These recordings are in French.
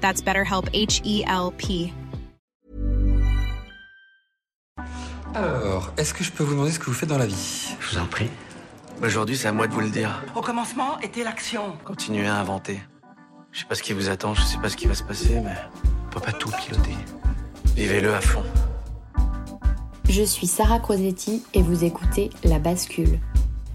That's BetterHelp H E L P. Alors, est-ce que je peux vous demander ce que vous faites dans la vie? Je vous en prie. Aujourd'hui, c'est à moi de vous le dire. Au commencement était l'action. Continuez à inventer. Je sais pas ce qui vous attend, je sais pas ce qui va se passer, mais on peut pas tout piloter. Vivez-le à fond. Je suis Sarah Crosetti et vous écoutez La Bascule.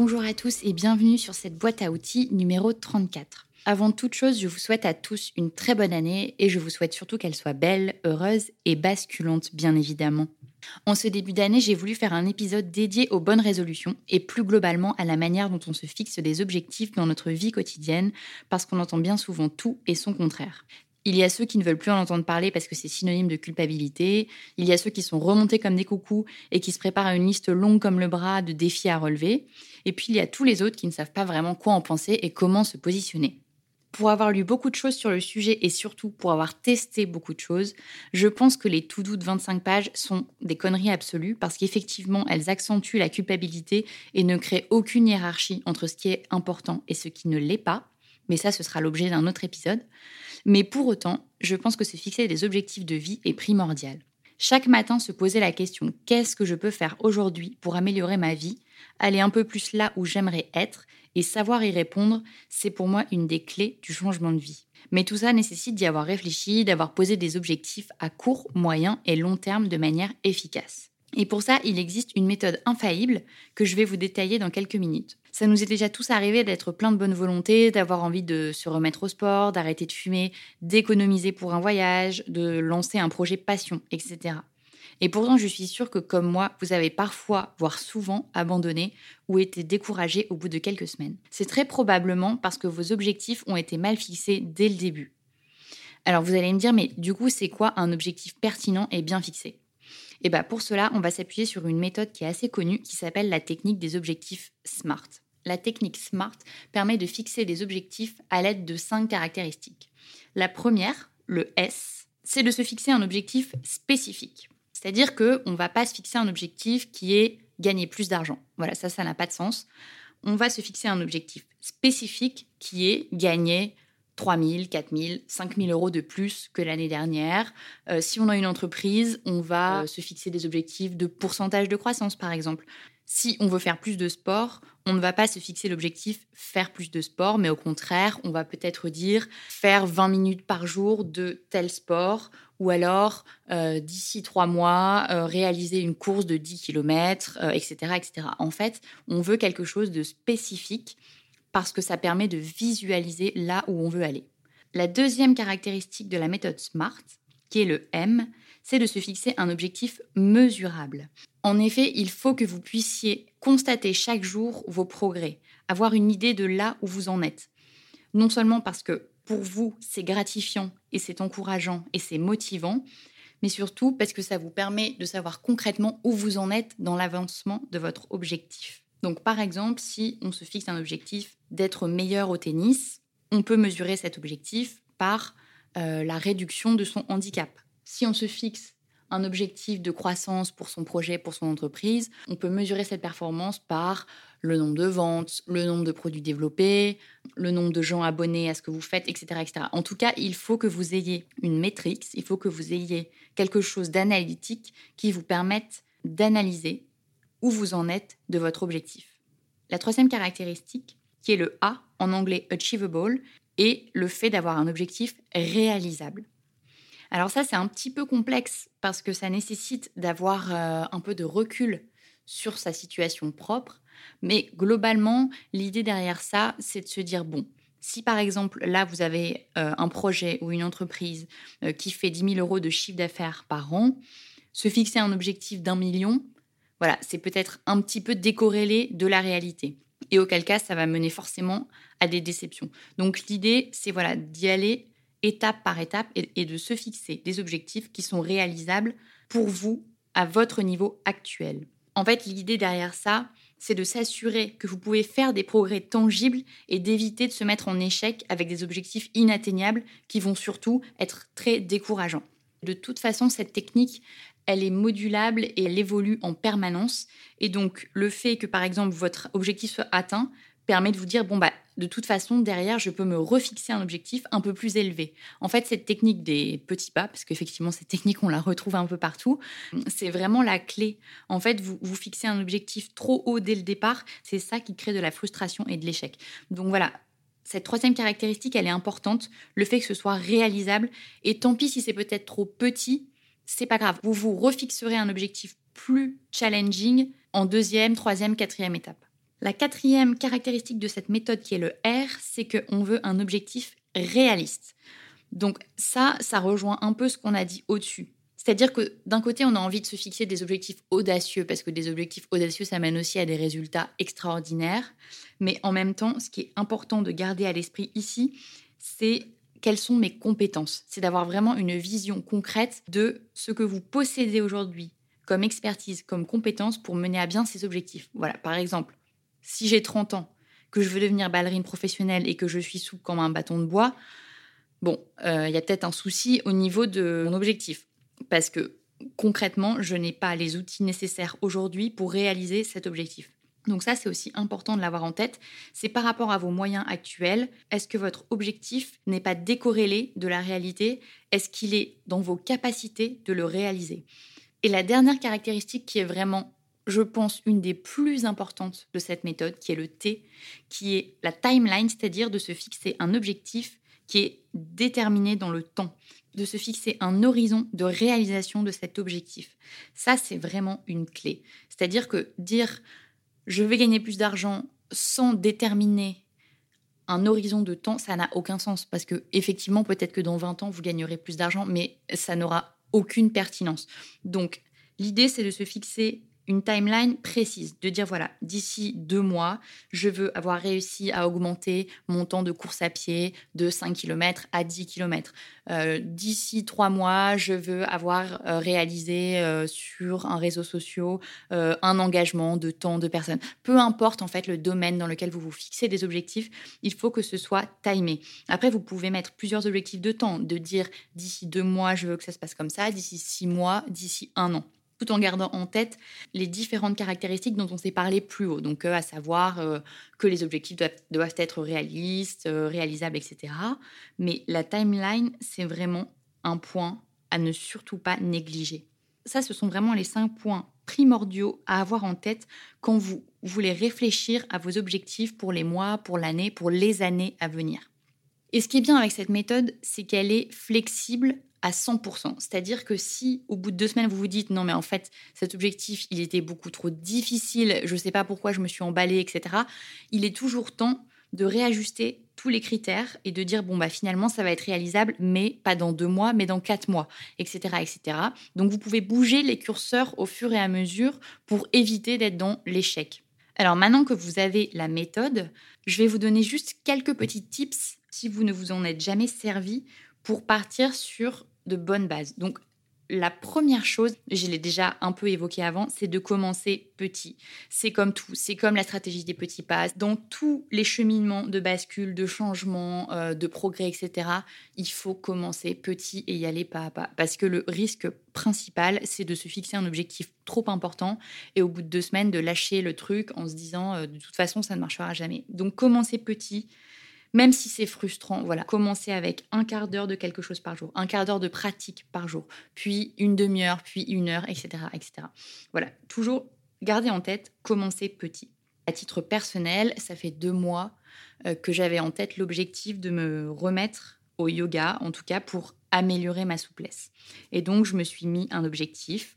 Bonjour à tous et bienvenue sur cette boîte à outils numéro 34. Avant toute chose, je vous souhaite à tous une très bonne année et je vous souhaite surtout qu'elle soit belle, heureuse et basculante, bien évidemment. En ce début d'année, j'ai voulu faire un épisode dédié aux bonnes résolutions et plus globalement à la manière dont on se fixe des objectifs dans notre vie quotidienne parce qu'on entend bien souvent tout et son contraire. Il y a ceux qui ne veulent plus en entendre parler parce que c'est synonyme de culpabilité. Il y a ceux qui sont remontés comme des coucous et qui se préparent à une liste longue comme le bras de défis à relever. Et puis il y a tous les autres qui ne savent pas vraiment quoi en penser et comment se positionner. Pour avoir lu beaucoup de choses sur le sujet et surtout pour avoir testé beaucoup de choses, je pense que les tout doux de 25 pages sont des conneries absolues parce qu'effectivement, elles accentuent la culpabilité et ne créent aucune hiérarchie entre ce qui est important et ce qui ne l'est pas. Mais ça, ce sera l'objet d'un autre épisode. Mais pour autant, je pense que se fixer des objectifs de vie est primordial. Chaque matin, se poser la question qu'est-ce que je peux faire aujourd'hui pour améliorer ma vie, aller un peu plus là où j'aimerais être et savoir y répondre, c'est pour moi une des clés du changement de vie. Mais tout ça nécessite d'y avoir réfléchi, d'avoir posé des objectifs à court, moyen et long terme de manière efficace. Et pour ça, il existe une méthode infaillible que je vais vous détailler dans quelques minutes. Ça nous est déjà tous arrivé d'être plein de bonne volonté, d'avoir envie de se remettre au sport, d'arrêter de fumer, d'économiser pour un voyage, de lancer un projet passion, etc. Et pourtant, je suis sûre que comme moi, vous avez parfois, voire souvent, abandonné ou été découragé au bout de quelques semaines. C'est très probablement parce que vos objectifs ont été mal fixés dès le début. Alors vous allez me dire, mais du coup, c'est quoi un objectif pertinent et bien fixé? Et bien pour cela, on va s'appuyer sur une méthode qui est assez connue qui s'appelle la technique des objectifs SMART. La technique SMART permet de fixer des objectifs à l'aide de cinq caractéristiques. La première, le S, c'est de se fixer un objectif spécifique. C'est-à-dire qu'on ne va pas se fixer un objectif qui est gagner plus d'argent. Voilà, ça, ça n'a pas de sens. On va se fixer un objectif spécifique qui est gagner 3 000, 4 000, 5 000 euros de plus que l'année dernière. Euh, si on a une entreprise, on va euh, se fixer des objectifs de pourcentage de croissance, par exemple. Si on veut faire plus de sport, on ne va pas se fixer l'objectif faire plus de sport, mais au contraire, on va peut-être dire faire 20 minutes par jour de tel sport, ou alors euh, d'ici trois mois, réaliser une course de 10 km, etc., etc. En fait, on veut quelque chose de spécifique parce que ça permet de visualiser là où on veut aller. La deuxième caractéristique de la méthode SMART, qui est le M, c'est de se fixer un objectif mesurable. En effet, il faut que vous puissiez constater chaque jour vos progrès, avoir une idée de là où vous en êtes. Non seulement parce que pour vous, c'est gratifiant et c'est encourageant et c'est motivant, mais surtout parce que ça vous permet de savoir concrètement où vous en êtes dans l'avancement de votre objectif. Donc par exemple, si on se fixe un objectif d'être meilleur au tennis, on peut mesurer cet objectif par euh, la réduction de son handicap. Si on se fixe un objectif de croissance pour son projet, pour son entreprise, on peut mesurer cette performance par le nombre de ventes, le nombre de produits développés, le nombre de gens abonnés à ce que vous faites, etc. etc. En tout cas, il faut que vous ayez une métrique, il faut que vous ayez quelque chose d'analytique qui vous permette d'analyser où vous en êtes de votre objectif. La troisième caractéristique, qui est le A en anglais achievable, est le fait d'avoir un objectif réalisable. Alors ça, c'est un petit peu complexe parce que ça nécessite d'avoir euh, un peu de recul sur sa situation propre. Mais globalement, l'idée derrière ça, c'est de se dire, bon, si par exemple, là, vous avez euh, un projet ou une entreprise euh, qui fait 10 000 euros de chiffre d'affaires par an, se fixer un objectif d'un million, voilà, c'est peut-être un petit peu décorrélé de la réalité. Et auquel cas, ça va mener forcément à des déceptions. Donc l'idée, c'est voilà, d'y aller étape par étape et, de se fixer des objectifs qui sont réalisables pour vous à votre niveau actuel. En fait, l'idée derrière ça, c'est de s'assurer que vous pouvez faire des progrès tangibles et d'éviter de se mettre en échec avec des objectifs inatteignables qui vont surtout être très décourageants. De toute façon, cette technique, elle est modulable et elle évolue en permanence. Et donc, le fait que, par exemple, votre objectif soit atteint permet de vous dire, bon, bah, de toute façon, derrière, je peux me refixer un objectif un peu plus élevé. En fait, cette technique des petits pas, parce qu'effectivement, cette technique, on la retrouve un peu partout, c'est vraiment la clé. En fait, vous, vous fixez un objectif trop haut dès le départ, c'est ça qui crée de la frustration et de l'échec. Donc voilà, cette troisième caractéristique, elle est importante, le fait que ce soit réalisable. Et tant pis si c'est peut-être trop petit, c'est pas grave. Vous vous refixerez un objectif plus challenging en deuxième, troisième, quatrième étape. La quatrième caractéristique de cette méthode qui est le R, c'est qu'on veut un objectif réaliste. Donc ça, ça rejoint un peu ce qu'on a dit au-dessus. C'est-à-dire que d'un côté, on a envie de se fixer des objectifs audacieux, parce que des objectifs audacieux, ça mène aussi à des résultats extraordinaires. Mais en même temps, ce qui est important de garder à l'esprit ici, c'est quelles sont mes compétences. C'est d'avoir vraiment une vision concrète de ce que vous possédez aujourd'hui comme expertise, comme compétence pour mener à bien ces objectifs. Voilà, par exemple, si j'ai 30 ans, que je veux devenir ballerine professionnelle et que je suis souple comme un bâton de bois, bon, euh, il y a peut-être un souci au niveau de mon objectif. Parce que concrètement, je n'ai pas les outils nécessaires aujourd'hui pour réaliser cet objectif. Donc ça, c'est aussi important de l'avoir en tête. C'est par rapport à vos moyens actuels. Est-ce que votre objectif n'est pas décorrélé de la réalité? Est-ce qu'il est dans vos capacités de le réaliser? Et la dernière caractéristique qui est vraiment je pense, une des plus importantes de cette méthode, qui est le T, qui est la timeline, c'est-à-dire de se fixer un objectif qui est déterminé dans le temps, de se fixer un horizon de réalisation de cet objectif. Ça, c'est vraiment une clé. C'est-à-dire que dire je vais gagner plus d'argent sans déterminer un horizon de temps, ça n'a aucun sens parce que effectivement, peut-être que dans 20 ans, vous gagnerez plus d'argent, mais ça n'aura aucune pertinence. Donc, l'idée, c'est de se fixer une timeline précise, de dire voilà, d'ici deux mois, je veux avoir réussi à augmenter mon temps de course à pied de 5 km à 10 km. Euh, d'ici trois mois, je veux avoir euh, réalisé euh, sur un réseau social un engagement de tant de personnes. Peu importe en fait le domaine dans lequel vous vous fixez des objectifs, il faut que ce soit timé. Après, vous pouvez mettre plusieurs objectifs de temps, de dire d'ici deux mois, je veux que ça se passe comme ça, d'ici six mois, d'ici un an tout en gardant en tête les différentes caractéristiques dont on s'est parlé plus haut. Donc, euh, à savoir euh, que les objectifs doivent, être réalistes, euh, réalisables, etc. Mais la timeline, c'est vraiment un point à ne surtout pas négliger. Ça, ce sont vraiment les cinq points primordiaux à avoir en tête quand vous voulez réfléchir à vos objectifs pour les mois, pour l'année, pour les années à venir. Et ce qui est bien avec cette méthode, c'est qu'elle est flexible à 100%. C'est-à-dire que si au bout de deux semaines, vous vous dites non mais en fait cet objectif, il était beaucoup trop difficile, je ne sais pas pourquoi je me suis emballée, etc., il est toujours temps de réajuster tous les critères et de dire bon bah finalement ça va être réalisable mais pas dans deux mois mais dans quatre mois etc etc donc vous pouvez bouger les curseurs au fur et à mesure pour éviter d'être dans l'échec alors maintenant que vous avez la méthode je vais vous donner juste quelques petits tips si vous ne vous en êtes jamais servi pour partir sur de bonnes bases donc la première chose, je l'ai déjà un peu évoqué avant, c'est de commencer petit. C'est comme tout, c'est comme la stratégie des petits pas. Dans tous les cheminements de bascule, de changement, euh, de progrès, etc., il faut commencer petit et y aller pas à pas. Parce que le risque principal, c'est de se fixer un objectif trop important et au bout de deux semaines, de lâcher le truc en se disant euh, de toute façon, ça ne marchera jamais. Donc commencer petit, même si c'est frustrant, voilà, commencer avec un quart d'heure de quelque chose par jour, un quart d'heure de pratique par jour, puis une demi-heure, puis une heure, etc., etc. Voilà, toujours garder en tête, commencer petit. À titre personnel, ça fait deux mois euh, que j'avais en tête l'objectif de me remettre au yoga, en tout cas pour améliorer ma souplesse. Et donc, je me suis mis un objectif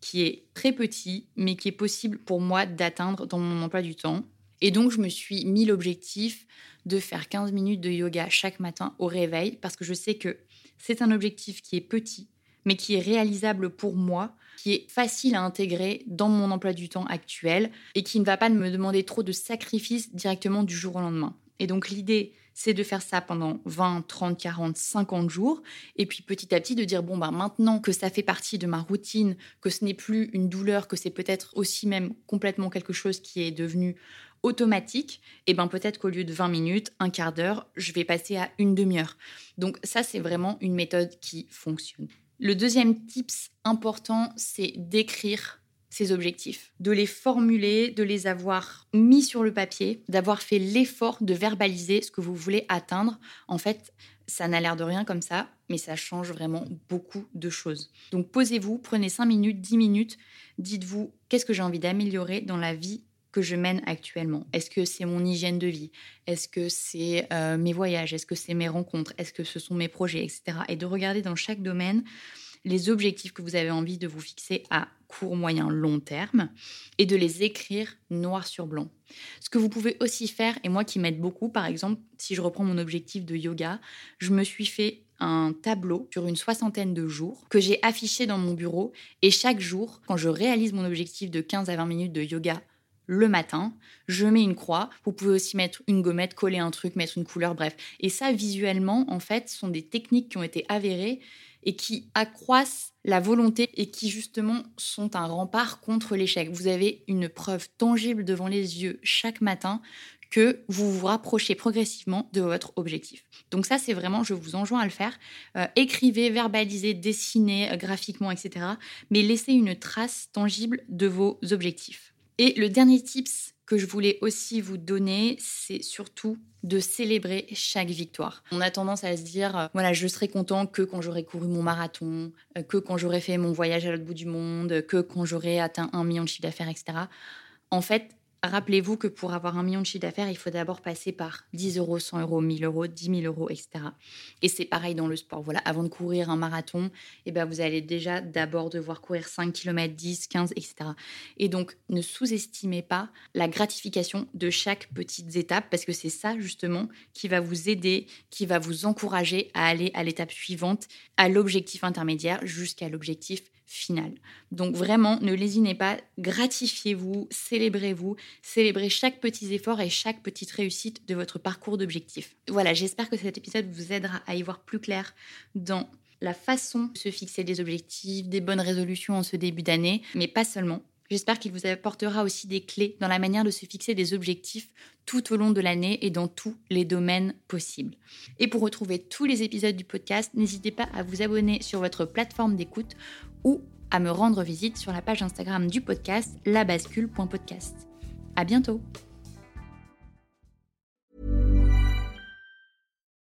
qui est très petit, mais qui est possible pour moi d'atteindre dans mon emploi du temps. Et donc, je me suis mis l'objectif de faire 15 minutes de yoga chaque matin au réveil parce que je sais que c'est un objectif qui est petit, mais qui est réalisable pour moi, qui est facile à intégrer dans mon emploi du temps actuel et qui ne va pas me demander trop de sacrifices directement du jour au lendemain. Et donc l'idée, c'est de faire ça pendant 20, 30, 40, 50 jours. Et puis petit à petit de dire, bon, bah, maintenant que ça fait partie de ma routine, que ce n'est plus une douleur, que c'est peut-être aussi même complètement quelque chose qui est devenu automatique, et eh ben peut-être qu'au lieu de 20 minutes, un quart d'heure, je vais passer à une demi-heure. Donc ça, c'est vraiment une méthode qui fonctionne. Le deuxième tips important, c'est d'écrire ses objectifs, de les formuler, de les avoir mis sur le papier, d'avoir fait l'effort de verbaliser ce que vous voulez atteindre. En fait, ça n'a l'air de rien comme ça, mais ça change vraiment beaucoup de choses. Donc posez-vous, prenez 5 minutes, 10 minutes, dites-vous qu'est-ce que j'ai envie d'améliorer dans la vie que je mène actuellement. Est-ce que c'est mon hygiène de vie? Est-ce que c'est euh, mes voyages? Est-ce que c'est mes rencontres? Est-ce que ce sont mes projets, etc. Et de regarder dans chaque domaine les objectifs que vous avez envie de vous fixer à court, moyen, long terme et de les écrire noir sur blanc. Ce que vous pouvez aussi faire, et moi qui m'aide beaucoup, par exemple, si je reprends mon objectif de yoga, je me suis fait un tableau sur une soixantaine de jours que j'ai affiché dans mon bureau et chaque jour, quand je réalise mon objectif de 15 à 20 minutes de yoga le matin, je mets une croix. Vous pouvez aussi mettre une gommette, coller un truc, mettre une couleur, bref. Et ça, visuellement, en fait, sont des techniques qui ont été avérées et qui accroissent la volonté et qui justement sont un rempart contre l'échec. Vous avez une preuve tangible devant les yeux chaque matin que vous vous rapprochez progressivement de votre objectif. Donc ça, c'est vraiment, je vous enjoins à le faire. Euh, écrivez, verbalisez, dessinez euh, graphiquement, etc. Mais laissez une trace tangible de vos objectifs. Et le dernier tips que je voulais aussi vous donner, c'est surtout de célébrer chaque victoire. On a tendance à se dire, euh, voilà, je serai content que quand j'aurai couru mon marathon, euh, que quand j'aurai fait mon voyage à l'autre bout du monde, que quand j'aurai atteint un million de chiffre d'affaires, etc. En fait, Rappelez-vous que pour avoir un million de chiffre d'affaires, il faut d'abord passer par 10 euros, 100 euros, 1000 euros, 10 000 euros, etc. Et c'est pareil dans le sport. Voilà, avant de courir un marathon, eh ben vous allez déjà d'abord devoir courir 5 km, 10, 15, etc. Et donc, ne sous-estimez pas la gratification de chaque petite étape parce que c'est ça justement qui va vous aider, qui va vous encourager à aller à l'étape suivante, à l'objectif intermédiaire jusqu'à l'objectif Donc vraiment, ne lésinez pas, gratifiez-vous, célébrez-vous, célébrez chaque petit effort et chaque petite réussite de votre parcours d'objectif. Voilà, j'espère que cet épisode vous aidera à y voir plus clair dans la façon de se fixer des objectifs, des bonnes résolutions en ce début d'année, mais pas seulement. J'espère qu'il vous apportera aussi des clés dans la manière de se fixer des objectifs tout au long de l'année et dans tous les domaines possibles. Et pour retrouver tous les épisodes du podcast, n'hésitez pas à vous abonner sur votre plateforme d'écoute ou à me rendre visite sur la page Instagram du podcast labascule.podcast. À bientôt!